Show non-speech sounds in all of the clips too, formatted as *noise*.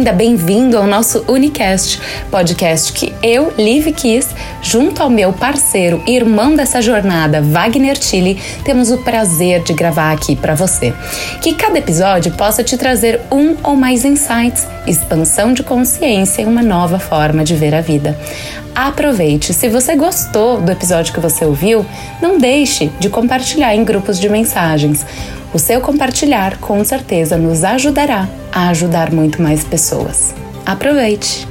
bem-vinda, bem-vindo ao nosso Unicast, podcast que eu, Liv Kiss, junto ao meu parceiro e irmão dessa jornada, Wagner Tilly, temos o prazer de gravar aqui para você. Que cada episódio possa te trazer um ou mais insights, expansão de consciência e uma nova forma de ver a vida. Aproveite! Se você gostou do episódio que você ouviu, não deixe de compartilhar em grupos de mensagens. O seu compartilhar com certeza nos ajudará a ajudar muito mais pessoas. Aproveite!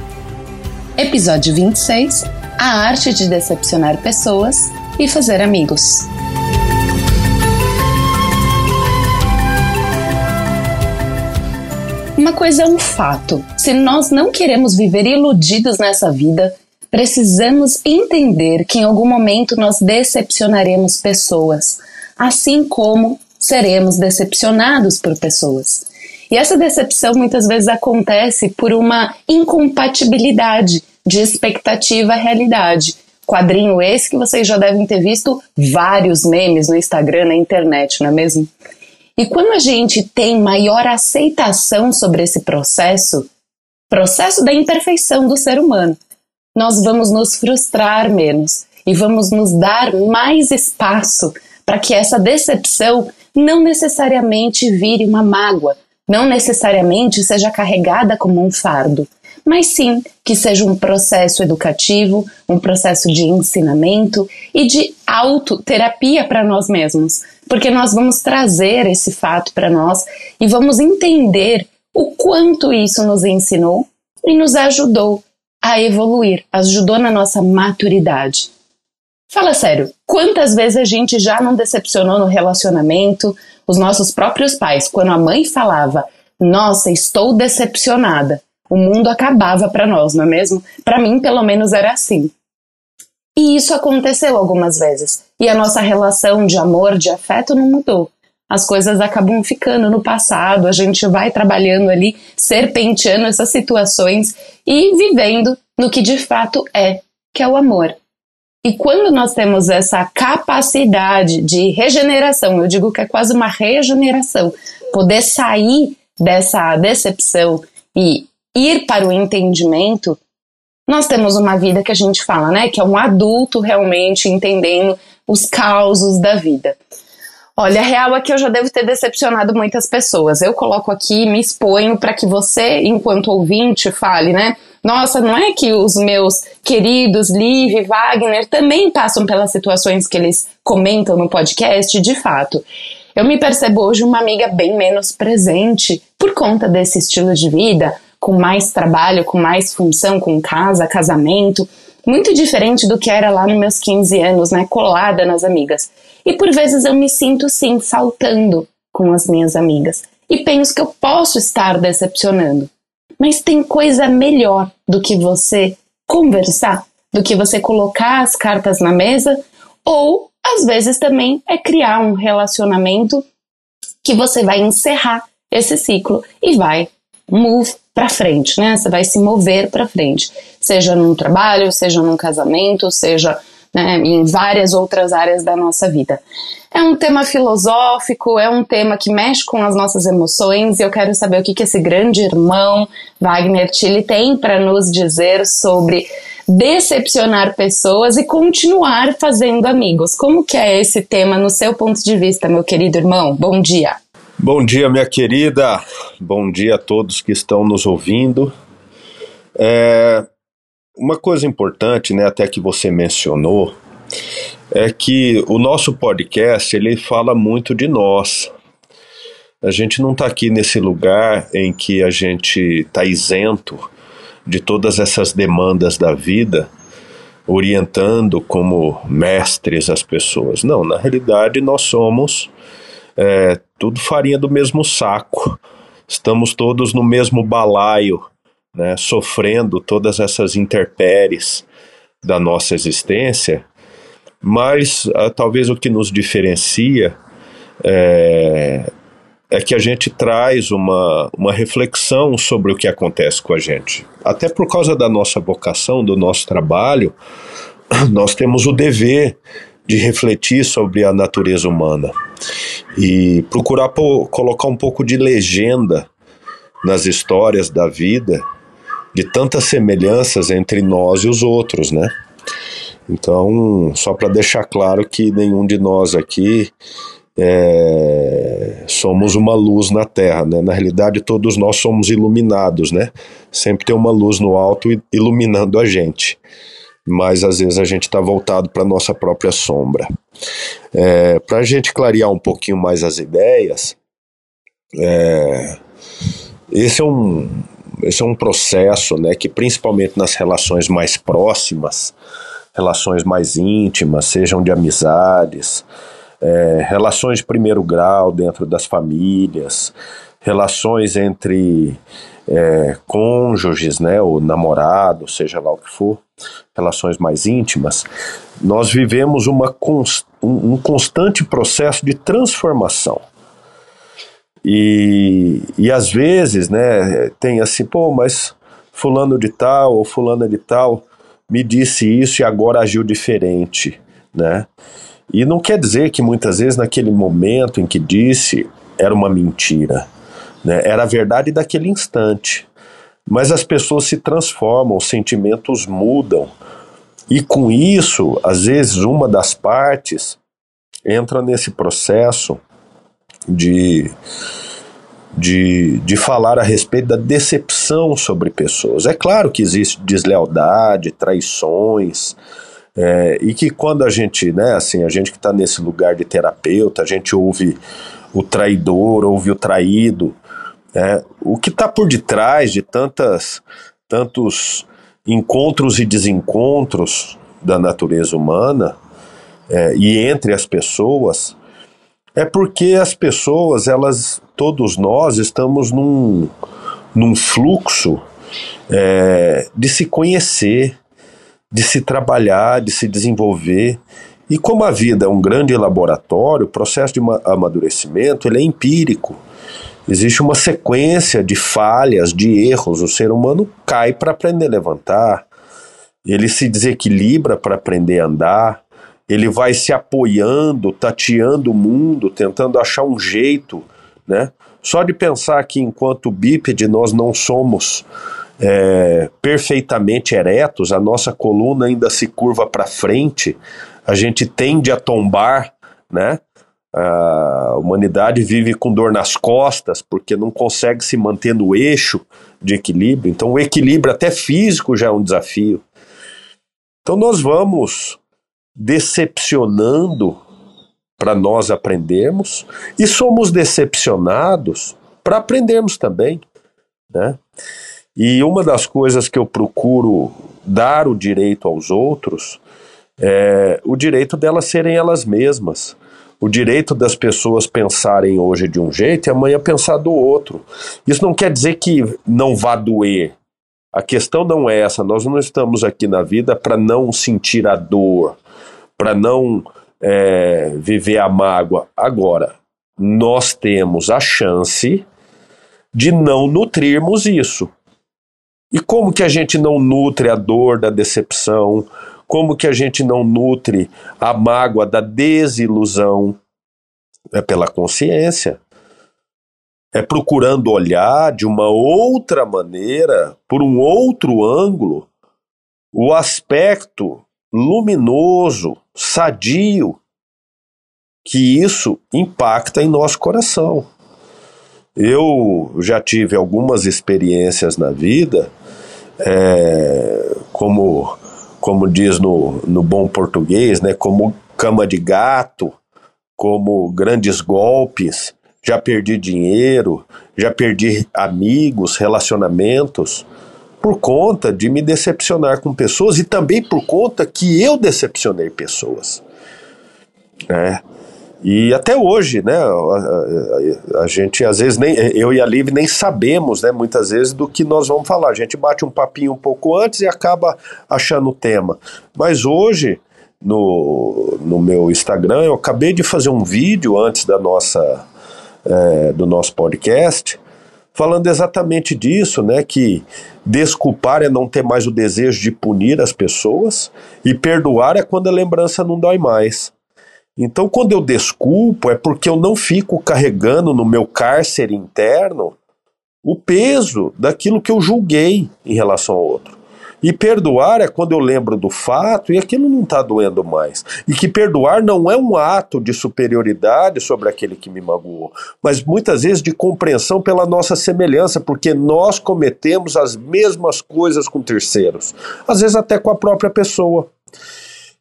Episódio 26 A arte de decepcionar pessoas e fazer amigos. Uma coisa é um fato: se nós não queremos viver iludidos nessa vida, precisamos entender que em algum momento nós decepcionaremos pessoas, assim como seremos decepcionados por pessoas. E essa decepção muitas vezes acontece por uma incompatibilidade de expectativa realidade. Quadrinho esse que vocês já devem ter visto vários memes no Instagram, na internet, não é mesmo? E quando a gente tem maior aceitação sobre esse processo, processo da imperfeição do ser humano, nós vamos nos frustrar menos e vamos nos dar mais espaço para que essa decepção não necessariamente vire uma mágoa, não necessariamente seja carregada como um fardo, mas sim que seja um processo educativo, um processo de ensinamento e de autoterapia para nós mesmos, porque nós vamos trazer esse fato para nós e vamos entender o quanto isso nos ensinou e nos ajudou a evoluir, ajudou na nossa maturidade. Fala sério, quantas vezes a gente já não decepcionou no relacionamento os nossos próprios pais, quando a mãe falava: Nossa, estou decepcionada, o mundo acabava para nós, não é mesmo? Para mim, pelo menos, era assim. E isso aconteceu algumas vezes. E a nossa relação de amor, de afeto não mudou. As coisas acabam ficando no passado, a gente vai trabalhando ali, serpenteando essas situações e vivendo no que de fato é, que é o amor. E quando nós temos essa capacidade de regeneração, eu digo que é quase uma regeneração, poder sair dessa decepção e ir para o entendimento, nós temos uma vida que a gente fala, né, que é um adulto realmente entendendo os causos da vida. Olha, a real é que eu já devo ter decepcionado muitas pessoas. Eu coloco aqui, me exponho para que você, enquanto ouvinte, fale, né? Nossa, não é que os meus queridos Liv e Wagner também passam pelas situações que eles comentam no podcast? De fato. Eu me percebo hoje uma amiga bem menos presente por conta desse estilo de vida, com mais trabalho, com mais função, com casa, casamento, muito diferente do que era lá nos meus 15 anos, né, colada nas amigas. E por vezes eu me sinto sim faltando com as minhas amigas e penso que eu posso estar decepcionando. Mas tem coisa melhor do que você conversar, do que você colocar as cartas na mesa, ou às vezes também é criar um relacionamento que você vai encerrar esse ciclo e vai move para frente, né? Você vai se mover para frente, seja num trabalho, seja num casamento, seja né, em várias outras áreas da nossa vida. É um tema filosófico, é um tema que mexe com as nossas emoções e eu quero saber o que, que esse grande irmão Wagner Tilly tem para nos dizer sobre decepcionar pessoas e continuar fazendo amigos. Como que é esse tema no seu ponto de vista, meu querido irmão? Bom dia. Bom dia, minha querida. Bom dia a todos que estão nos ouvindo. É, uma coisa importante, né, até que você mencionou, é que o nosso podcast ele fala muito de nós. A gente não está aqui nesse lugar em que a gente está isento de todas essas demandas da vida, orientando como mestres as pessoas. Não, na realidade nós somos é, tudo farinha do mesmo saco. Estamos todos no mesmo balaio né, sofrendo todas essas intempéries da nossa existência, mas uh, talvez o que nos diferencia é, é, que a gente traz uma, uma reflexão sobre o que acontece com a gente. Até por causa da nossa vocação, do nosso trabalho, *clears throat* nós temos o dever de refletir sobre a natureza humana e procurar colocar um pouco de legenda nas histórias da vida de tantas semelhanças entre nós e os outros, né? Então, só para deixar claro que nenhum de nós aqui é, somos uma luz na Terra, né? Na realidade, todos nós somos iluminados, né? Sempre tem uma luz no alto iluminando a gente, mas às vezes a gente está voltado para nossa própria sombra. É, para a gente clarear um pouquinho mais as ideias, é, esse é um esse é um processo, né, que principalmente nas relações mais próximas relações mais íntimas, sejam de amizades, é, relações de primeiro grau dentro das famílias, relações entre é, cônjuges, né, ou namorado, seja lá o que for, relações mais íntimas, nós vivemos uma const, um, constante processo de transformação. E, e às vezes, né, tem assim, pô, mas fulano de tal ou fulana de tal me disse isso e agora agiu diferente, né? E não quer dizer que muitas vezes naquele momento em que disse era uma mentira, né? Era a verdade daquele instante. Mas as pessoas se transformam, os sentimentos mudam. E com isso, às vezes uma das partes entra nesse processo de de, de falar a respeito da decepção sobre pessoas. É claro que existe deslealdade, traições, é, e que quando a gente, né, assim, a gente que está nesse lugar de terapeuta, a gente ouve o traidor, ouve o traído, é, o que está por detrás de tantas, tantos encontros e desencontros da natureza humana é, e entre as pessoas é porque as pessoas, elas, todos nós estamos num, num fluxo é, de se conhecer, de se trabalhar, de se desenvolver. E como a vida é um grande laboratório, o processo de amadurecimento ele é empírico. Existe uma sequência de falhas, de erros. O ser humano cai para aprender a levantar, ele se desequilibra para aprender a andar, ele vai se apoiando, tateando o mundo, tentando achar um jeito, né? Só de pensar que enquanto bípede nós não somos é, perfeitamente eretos, a nossa coluna ainda se curva para frente, a gente tende a tombar, né? A humanidade vive com dor nas costas porque não consegue se manter no eixo de equilíbrio. Então, o equilíbrio, até físico, já é um desafio. Então, nós vamos decepcionando para nós aprendermos e somos decepcionados para aprendermos também, né? E uma das coisas que eu procuro dar o direito aos outros é o direito delas serem elas mesmas. O direito das pessoas pensarem hoje de um jeito e amanhã pensar do outro. Isso não quer dizer que não vá doer. A questão não é essa. Nós não estamos aqui na vida para não sentir a dor, para não é, viver a mágoa. Agora, nós temos a chance de não nutrirmos isso. E como que a gente não nutre a dor da decepção? Como que a gente não nutre a mágoa da desilusão? É pela consciência. É procurando olhar de uma outra maneira, por um outro ângulo, o aspecto luminoso, sadio, que isso impacta em nosso coração. Eu já tive algumas experiências na vida, é, como, como diz no, no bom português, né, como cama de gato, como grandes golpes, já perdi dinheiro, já perdi amigos, relacionamentos, por conta de me decepcionar com pessoas e também por conta que eu decepcionei pessoas. É. E até hoje, né, a, a, a, gente às vezes nem eu e a Liv nem sabemos, né, muitas vezes do que nós vamos falar. A gente bate um papinho um pouco antes e acaba achando o tema. Mas hoje no, no meu Instagram eu acabei de fazer um vídeo antes da nossa é, do nosso podcast falando exatamente disso, né, que desculpar é não ter mais o desejo de punir as pessoas e perdoar é quando a lembrança não dói mais. Então, quando eu desculpo, é porque eu não fico carregando no meu cárcere interno o peso daquilo que eu julguei em relação ao outro. E perdoar é quando eu lembro do fato e aquilo não está doendo mais. E que perdoar não é um ato de superioridade sobre aquele que me magoou, mas muitas vezes de compreensão pela nossa semelhança, porque nós cometemos as mesmas coisas com terceiros, às vezes até com a própria pessoa.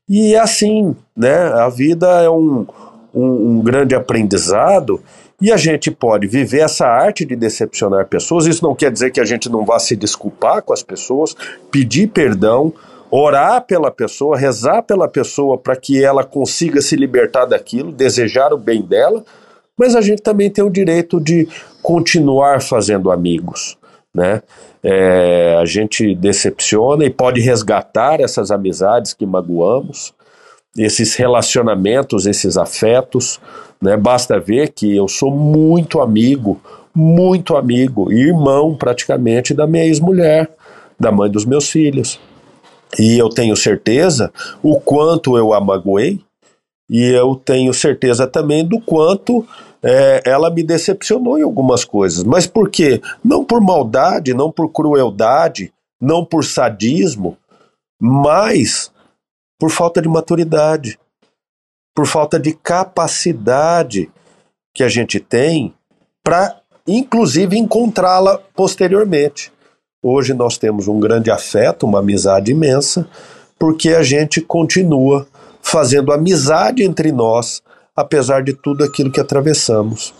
E é assim, né? A vida é um, um, um grande aprendizado e a gente pode viver essa arte de decepcionar pessoas. Isso não quer dizer que a gente não vá se desculpar com as pessoas, pedir perdão, orar pela pessoa, rezar pela pessoa para que ela consiga se libertar daquilo, desejar o bem dela, mas a gente também tem o direito de continuar fazendo amigos. Né? É, a gente decepciona e pode resgatar essas amizades que magoamos, esses relacionamentos, esses afetos. Né? Basta ver que eu sou muito amigo, muito amigo, irmão praticamente da minha ex-mulher, da mãe dos meus filhos. E eu tenho certeza o quanto eu a magoei, e eu tenho certeza também do quanto é, ela me decepcionou em algumas coisas. Mas por quê? Não por maldade, não por crueldade, não por sadismo, mas por falta de maturidade por falta de capacidade que a gente tem para, inclusive, encontrá-la posteriormente. Hoje nós temos um grande afeto, uma amizade imensa, porque a gente continua fazendo amizade entre nós, apesar de tudo aquilo que atravessamos.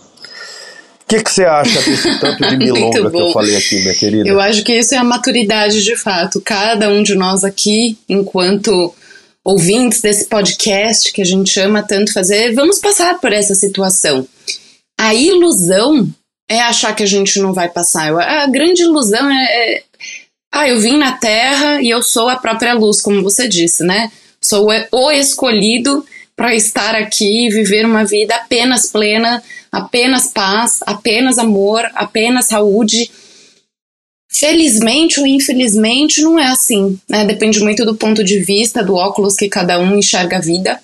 O que, que você acha desse *laughs* tanto de milonga que eu falei aqui, minha querida? Eu acho que isso é a maturidade de fato. Cada um de nós aqui, enquanto ouvintes desse podcast que a gente ama tanto fazer, vamos passar por essa situação. A ilusão é achar que a gente não vai passar. A grande ilusão é, é ah, eu vim na Terra e eu sou a própria luz, como você disse, né? Sou o escolhido para estar aqui e viver uma vida apenas plena, apenas paz, apenas amor, apenas saúde. Felizmente ou infelizmente não é assim, né? Depende muito do ponto de vista, do óculos que cada um enxerga a vida.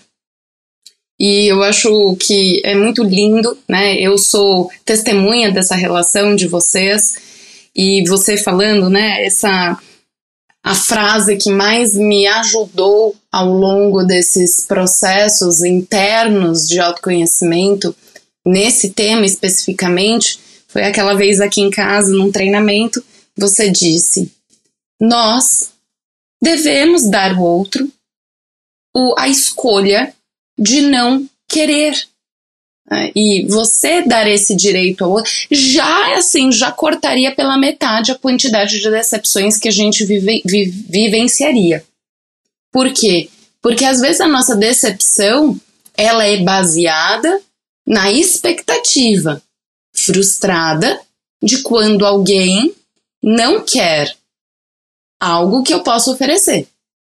E eu acho que é muito lindo, né? Eu sou testemunha dessa relação de vocês e você falando, né? Essa a frase que mais me ajudou ao longo desses processos internos de autoconhecimento nesse tema especificamente foi aquela vez aqui em casa num treinamento você disse: nós devemos dar ao outro a escolha de não querer. É, e você dar esse direito ao outro, já assim, já cortaria pela metade a quantidade de decepções que a gente vive, vivenciaria. Por quê? Porque às vezes a nossa decepção ela é baseada na expectativa frustrada de quando alguém não quer algo que eu possa oferecer.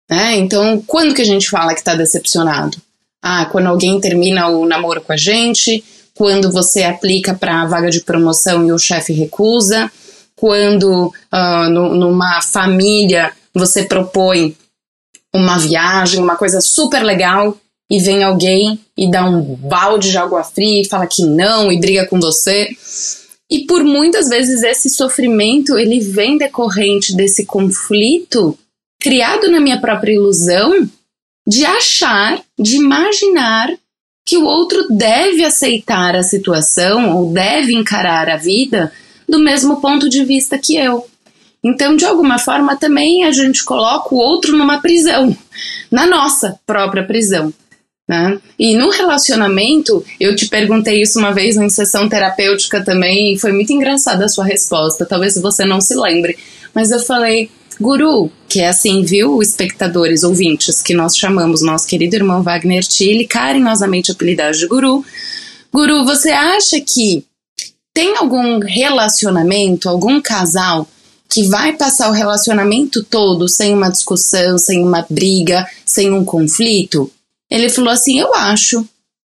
Né? Então, quando que a gente fala que está decepcionado? Ah, quando alguém termina o namoro com a gente, quando você aplica para a vaga de promoção e o chefe recusa, quando uh, no, numa família você propõe uma viagem, uma coisa super legal, e vem alguém e dá um balde de água fria e fala que não e briga com você. E por muitas vezes esse sofrimento ele vem decorrente desse conflito criado na minha própria ilusão de achar, de imaginar que o outro deve aceitar a situação ou deve encarar a vida do mesmo ponto de vista que eu. Então, de alguma forma, também a gente coloca o outro numa prisão, na nossa própria prisão. Né? E no relacionamento, eu te perguntei isso uma vez em sessão terapêutica também, e foi muito engraçada a sua resposta. Talvez você não se lembre, mas eu falei, Guru, que é assim, viu, espectadores, ouvintes, que nós chamamos nosso querido irmão Wagner Tilly, carinhosamente apelidado de Guru. Guru, você acha que tem algum relacionamento, algum casal que vai passar o relacionamento todo sem uma discussão, sem uma briga, sem um conflito? Ele falou assim: Eu acho.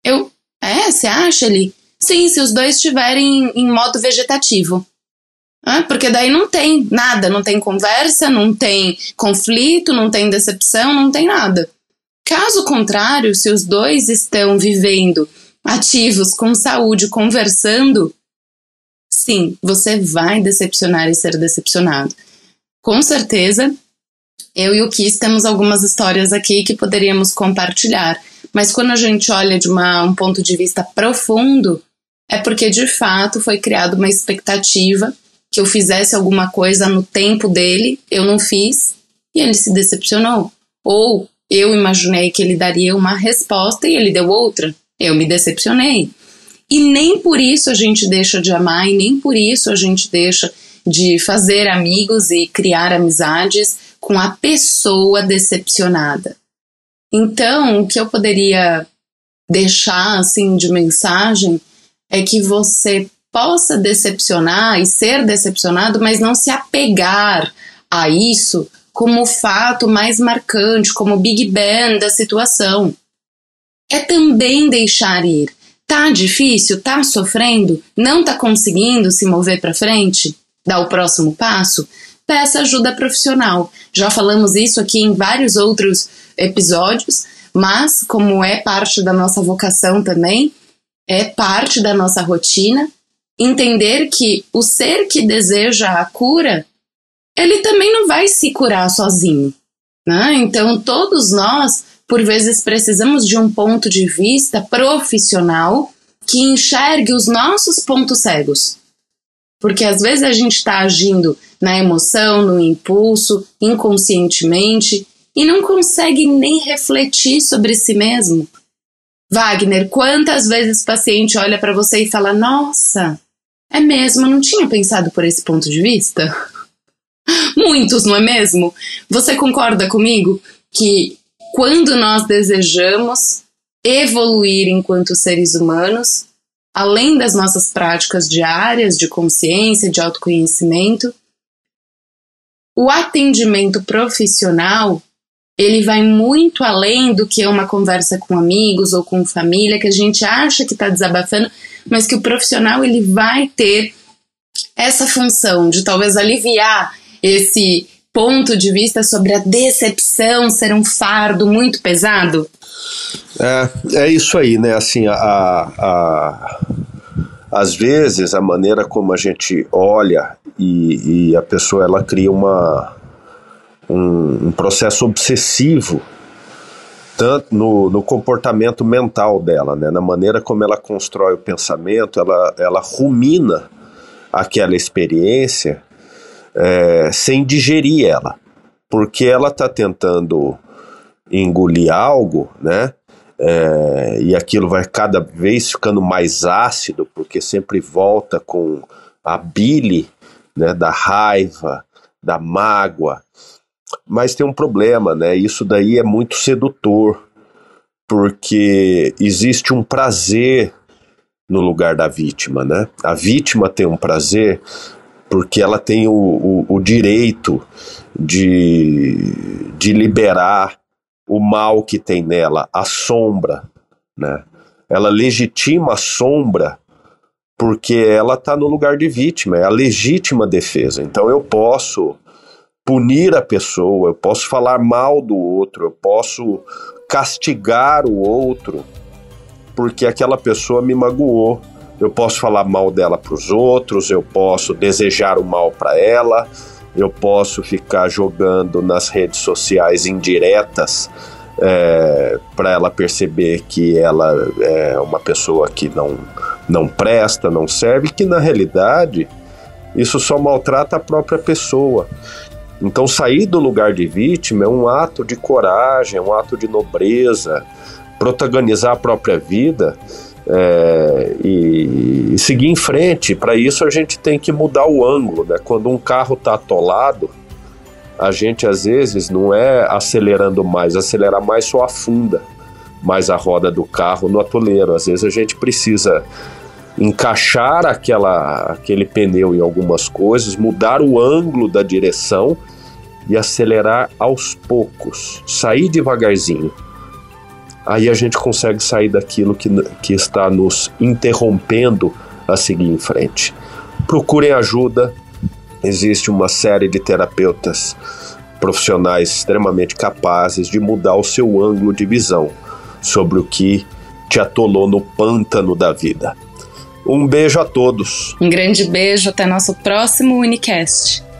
Eu, é? Você acha? Ele, sim, se os dois estiverem em modo vegetativo. Ah, porque daí não tem nada, não tem conversa, não tem conflito, não tem decepção, não tem nada. Caso contrário, se os dois estão vivendo ativos, com saúde, conversando, sim, você vai decepcionar e ser decepcionado. Com certeza, eu e o Kiss temos algumas histórias aqui que poderíamos compartilhar, mas quando a gente olha de uma, um ponto de vista profundo, é porque de fato foi criada uma expectativa que eu fizesse alguma coisa no tempo dele, eu não fiz e ele se decepcionou. Ou eu imaginei que ele daria uma resposta e ele deu outra, eu me decepcionei. E nem por isso a gente deixa de amar e nem por isso a gente deixa de fazer amigos e criar amizades com a pessoa decepcionada. Então, o que eu poderia deixar assim de mensagem é que você possa decepcionar e ser decepcionado, mas não se apegar a isso como o fato mais marcante, como o Big Bang da situação. É também deixar ir. Tá difícil? Tá sofrendo? Não tá conseguindo se mover para frente? Dar o próximo passo? Peça ajuda profissional. Já falamos isso aqui em vários outros episódios, mas como é parte da nossa vocação também, é parte da nossa rotina, entender que o ser que deseja a cura, ele também não vai se curar sozinho. Né? Então, todos nós, por vezes, precisamos de um ponto de vista profissional que enxergue os nossos pontos cegos. Porque às vezes a gente está agindo na emoção, no impulso, inconscientemente, e não consegue nem refletir sobre si mesmo. Wagner, quantas vezes o paciente olha para você e fala: Nossa, é mesmo, eu não tinha pensado por esse ponto de vista? *laughs* Muitos, não é mesmo? Você concorda comigo que quando nós desejamos evoluir enquanto seres humanos, além das nossas práticas diárias de consciência, de autoconhecimento, o atendimento profissional ele vai muito além do que uma conversa com amigos ou com família que a gente acha que está desabafando, mas que o profissional ele vai ter essa função de talvez aliviar esse ponto de vista sobre a decepção ser um fardo muito pesado. É, é isso aí, né? Assim, a, a, às vezes a maneira como a gente olha e, e a pessoa ela cria uma um, um processo obsessivo tanto no, no, comportamento mental dela, né? na maneira como ela constrói o pensamento, ela, ela rumina aquela experiência é, sem digerir ela, porque ela está tentando engolir algo, né? É, e aquilo vai cada vez ficando mais ácido, porque sempre volta com a bile né, da raiva, da mágoa, mas tem um problema, né? Isso daí é muito sedutor, porque existe um prazer no lugar da vítima, né? A vítima tem um prazer porque ela tem o, o, o direito de, de liberar o mal que tem nela, a sombra, né? Ela legitima a sombra porque ela está no lugar de vítima, é a legítima defesa. Então eu posso punir a pessoa, eu posso falar mal do outro, eu posso castigar o outro porque aquela pessoa me magoou. Eu posso falar mal dela para os outros, eu posso desejar o mal para ela, eu posso ficar jogando nas redes sociais indiretas é, para ela perceber que ela é uma pessoa que não, não presta, não serve, que na realidade isso só maltrata a própria pessoa. Então, sair do lugar de vítima é um ato de coragem, é um ato de nobreza, protagonizar a própria vida é, e, e, seguir em frente. Para isso, a gente tem que mudar o ângulo. Né? Quando um carro está atolado, a gente às vezes não é acelerando mais, acelerar mais só afunda mais a roda do carro no atoleiro. Às vezes a gente precisa encaixar aquela, aquele pneu em algumas coisas, mudar o ângulo da direção e acelerar aos poucos, sair devagarzinho. Aí a gente consegue sair daquilo que, que está nos interrompendo a seguir em frente. Procurem ajuda, existe uma série de terapeutas profissionais extremamente capazes de mudar o seu ângulo de visão sobre o que te atolou no pântano da vida. Um beijo a todos. Um grande beijo, até nosso próximo Unicast.